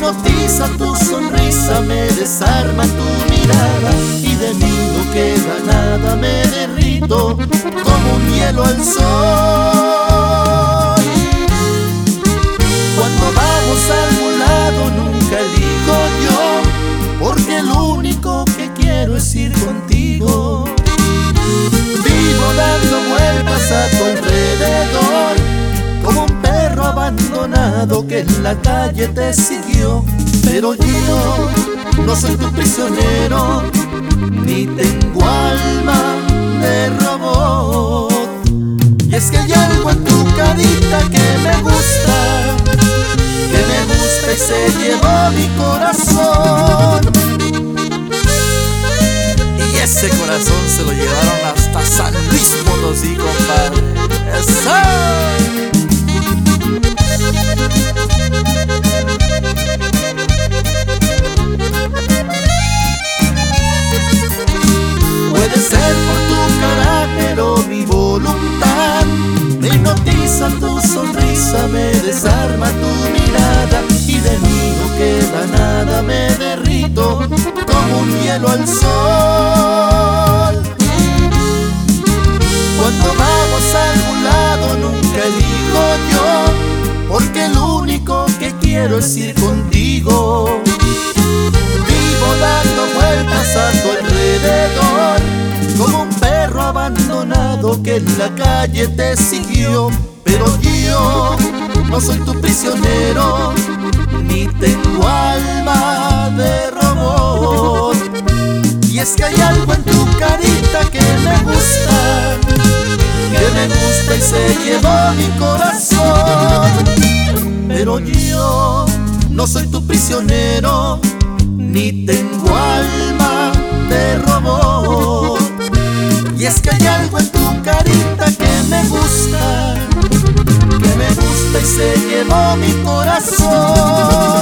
hipnotiza tu sonrisa, me desarma tu mirada y de mí no queda nada, me derrito como un hielo al sol. Cuando vamos a algún lado nunca elijo yo, porque lo único que quiero es ir contigo. Vivo dando vueltas a tu que en la calle te siguió. Pero yo no soy tu prisionero, ni tengo alma de robot. Y es que hay algo en tu carita que me gusta, que me gusta y se llevó mi corazón. Y ese corazón se lo llevaron hasta San Luis Potosí, compadre. ¡Eso! Puede ser por tu carácter o mi voluntad. Me hipnotiza tu sonrisa, me desarma tu mirada y de mí no queda nada, me derrito como un hielo al sol. Cuando vamos a algún lado nunca elijo yo, porque lo único que quiero es ir contigo. Que en la calle te siguió. Pero yo no soy tu prisionero, ni tengo alma de robot. Y es que hay algo en tu carita que me gusta, que me gusta y se llevó mi corazón. Pero yo no soy tu prisionero, ni tengo alma de robot. Llevó mi corazón.